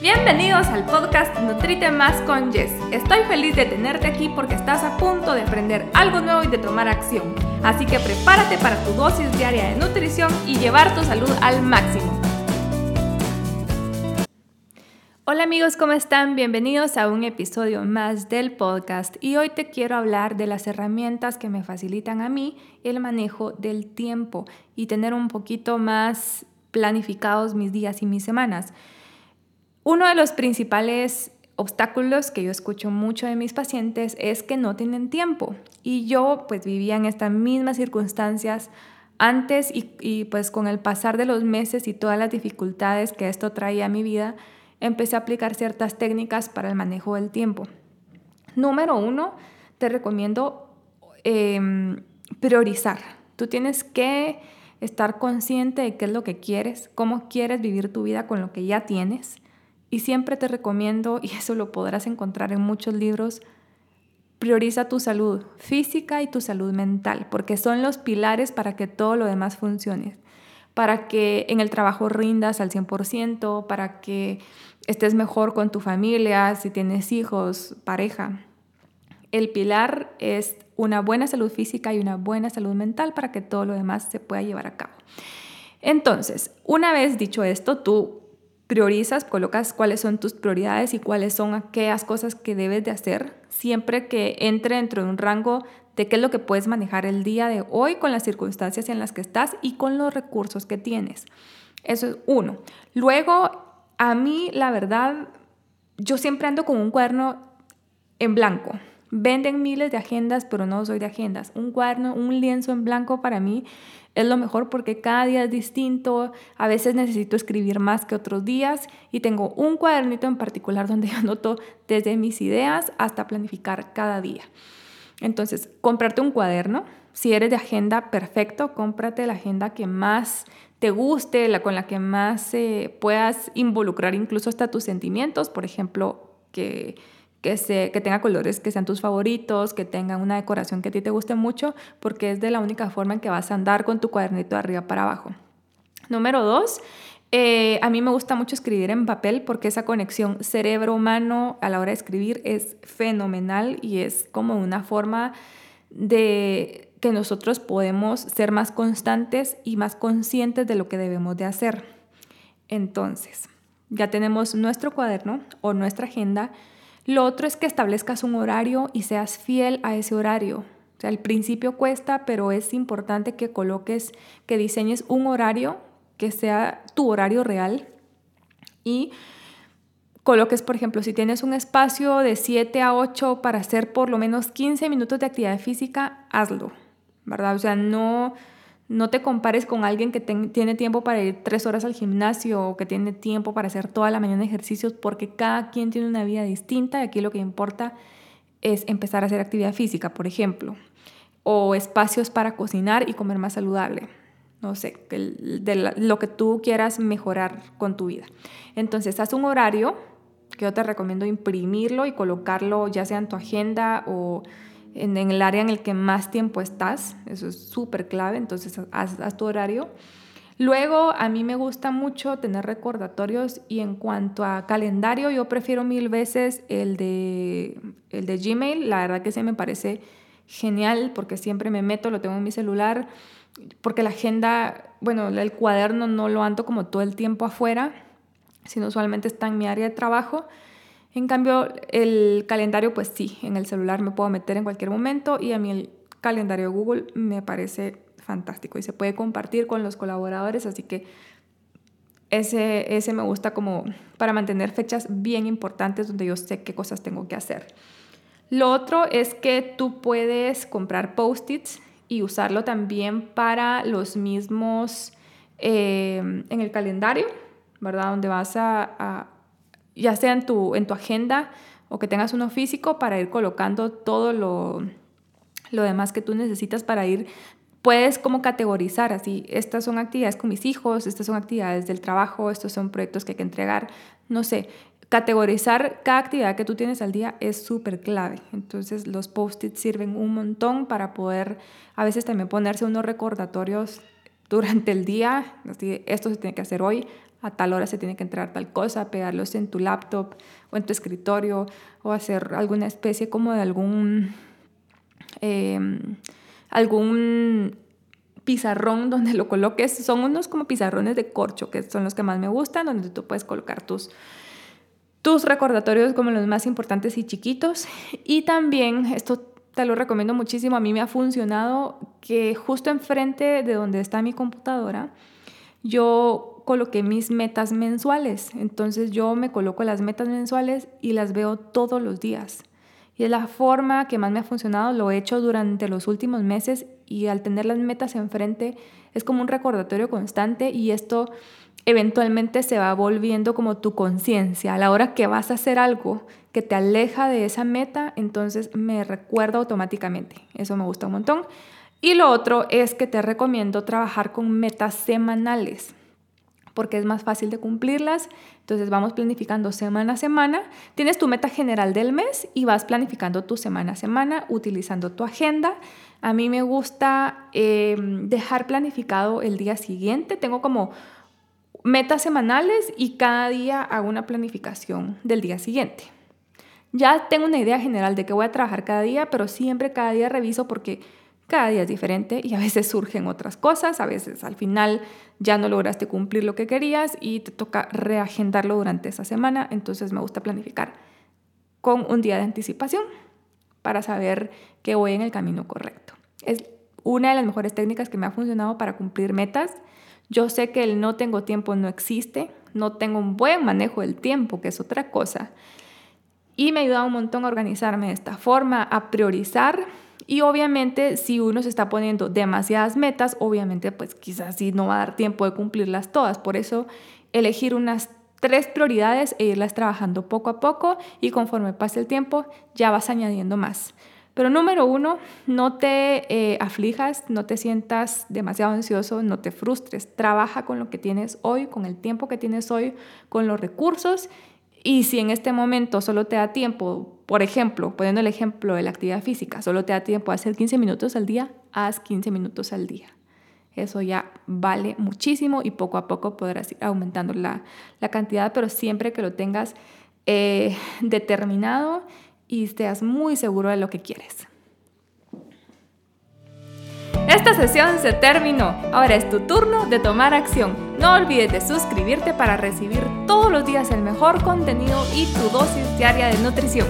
Bienvenidos al podcast Nutrite Más con Jess. Estoy feliz de tenerte aquí porque estás a punto de aprender algo nuevo y de tomar acción. Así que prepárate para tu dosis diaria de nutrición y llevar tu salud al máximo. Hola amigos, ¿cómo están? Bienvenidos a un episodio más del podcast y hoy te quiero hablar de las herramientas que me facilitan a mí el manejo del tiempo y tener un poquito más planificados mis días y mis semanas. Uno de los principales obstáculos que yo escucho mucho de mis pacientes es que no tienen tiempo. Y yo pues vivía en estas mismas circunstancias antes y, pues con el pasar de los meses y todas las dificultades que esto traía a mi vida, empecé a aplicar ciertas técnicas para el manejo del tiempo. Número uno, te recomiendo em, priorizar. Tú tienes que estar consciente de qué es lo que quieres, cómo quieres vivir tu vida con lo que ya tienes y siempre te recomiendo, y eso lo podrás encontrar en muchos libros, prioriza tu salud física y tu salud mental, porque son los pilares para que todo lo demás funcione, para que en el trabajo rindas al 100%, para que estés mejor con tu familia, si tienes hijos, pareja. El pilar es una buena salud física y una buena salud mental para que todo lo demás se pueda llevar a cabo. Entonces, una vez dicho esto, tú priorizas, colocas cuáles son tus prioridades y cuáles son aquellas cosas que debes de hacer siempre que entre dentro de un rango de qué es lo que puedes manejar el día de hoy con las circunstancias en las que estás y con los recursos que tienes. Eso es uno. Luego, a mí, la verdad, yo siempre ando con un cuaderno en blanco. Venden miles de agendas, pero no soy de agendas. Un cuaderno, un lienzo en blanco para mí es lo mejor porque cada día es distinto, a veces necesito escribir más que otros días y tengo un cuadernito en particular donde anoto desde mis ideas hasta planificar cada día. Entonces, comprarte un cuaderno, si eres de agenda, perfecto, cómprate la agenda que más te guste, la con la que más eh, puedas involucrar incluso hasta tus sentimientos, por ejemplo, que que, se, que tenga colores que sean tus favoritos, que tenga una decoración que a ti te guste mucho, porque es de la única forma en que vas a andar con tu cuadernito de arriba para abajo. Número dos, eh, a mí me gusta mucho escribir en papel porque esa conexión cerebro-humano a la hora de escribir es fenomenal y es como una forma de que nosotros podemos ser más constantes y más conscientes de lo que debemos de hacer. Entonces, ya tenemos nuestro cuaderno o nuestra agenda lo otro es que establezcas un horario y seas fiel a ese horario. O sea, al principio cuesta, pero es importante que coloques, que diseñes un horario que sea tu horario real y coloques, por ejemplo, si tienes un espacio de 7 a 8 para hacer por lo menos 15 minutos de actividad física, hazlo, ¿verdad? O sea, no no te compares con alguien que tiene tiempo para ir tres horas al gimnasio o que tiene tiempo para hacer toda la mañana ejercicios porque cada quien tiene una vida distinta y aquí lo que importa es empezar a hacer actividad física, por ejemplo, o espacios para cocinar y comer más saludable. No sé, de lo que tú quieras mejorar con tu vida. Entonces, haz un horario que yo te recomiendo imprimirlo y colocarlo ya sea en tu agenda o en, el área en el que más tiempo estás, eso es súper clave, entonces haz, tu horario. Luego, a mí me gusta mucho tener recordatorios y en cuanto a calendario, yo prefiero mil veces el de, el de Gmail, la verdad que se me parece genial porque siempre me meto, lo tengo en mi celular, porque la agenda, bueno, el cuaderno no lo ando como todo el tiempo afuera, sino usualmente está en mi área de trabajo. En cambio, el calendario, pues sí, en el celular me puedo meter en cualquier momento y a mí el calendario Google me parece fantástico y se puede compartir con los colaboradores, así que ese, ese me gusta como para mantener fechas bien importantes donde yo sé qué cosas tengo que hacer. Lo otro es que tú puedes comprar post-its y usarlo también para los mismos eh, en el calendario, ¿verdad? Donde vas a ya sea en tu, en tu agenda o que tengas uno físico para ir colocando todo lo, lo demás que tú necesitas para ir puedes como categorizar así, estas son actividades con mis hijos, estas son actividades del trabajo, estos son proyectos que hay que entregar, no sé, categorizar cada actividad que tú tienes al día es súper clave. Entonces los post-its sirven un montón para poder a veces también ponerse unos recordatorios durante el día, así, esto se tiene que hacer hoy, a tal hora se tiene que entrar tal cosa, pegarlos en tu laptop o en tu escritorio o hacer alguna especie como de algún, em, algún pizarrón donde lo coloques. Son unos como pizarrones de corcho, que son los que más me gustan, donde tú puedes colocar tus, tus recordatorios como los más importantes y chiquitos. Y también, esto te lo recomiendo muchísimo, a mí me ha funcionado que justo enfrente de donde está mi computadora, yo coloqué mis metas mensuales. Entonces yo me coloco las metas mensuales y las veo todos los días. Y es la forma que más me ha funcionado, lo he hecho durante los últimos meses y al tener las metas enfrente es como un recordatorio constante y esto eventualmente se va volviendo como tu conciencia. A la hora que vas a hacer algo que te aleja de esa meta, entonces me recuerda automáticamente. Eso me gusta un montón. Y lo otro es que te recomiendo trabajar con metas semanales porque es más fácil de cumplirlas. Entonces vamos planificando semana a semana. Tienes tu meta general del mes y vas planificando tu semana a semana utilizando tu agenda. A mí me gusta em, dejar planificado el día siguiente. Tengo como metas semanales y cada día hago una planificación del día siguiente. Ya tengo una idea general de qué voy a trabajar cada día, pero siempre cada día reviso porque cada día es diferente y a veces surgen otras cosas, a veces al final ya no lograste cumplir lo que querías y te toca reagendarlo durante esa semana, entonces me gusta planificar con un día de anticipación para saber que voy en el camino correcto. Es una de las mejores técnicas que me ha funcionado para cumplir metas. Yo sé que el no tengo tiempo no existe, no tengo un buen manejo del tiempo, que es otra cosa. Y me ha ayudado un montón a organizarme de esta forma, a priorizar y obviamente si uno se está poniendo demasiadas metas, obviamente pues quizás sí no va a dar tiempo de cumplirlas todas. Por eso elegir unas tres prioridades e irlas trabajando poco a poco y conforme pase el tiempo ya vas añadiendo más. Pero número uno, no te eh, aflijas, no te sientas demasiado ansioso, no te frustres. Trabaja con lo que tienes hoy, con el tiempo que tienes hoy, con los recursos y si en este momento solo te da tiempo, por ejemplo, poniendo el ejemplo de la actividad física, solo te da tiempo a hacer 15 minutos al día, haz 15 minutos al día. Eso ya vale muchísimo y poco a poco podrás ir aumentando la, cantidad, pero siempre que lo tengas eh, determinado y estés muy seguro de lo que quieres. Esta sesión se terminó. Ahora es tu turno de tomar acción. No olvides de suscribirte para recibir todos los días el mejor contenido y tu dosis diaria de nutrición.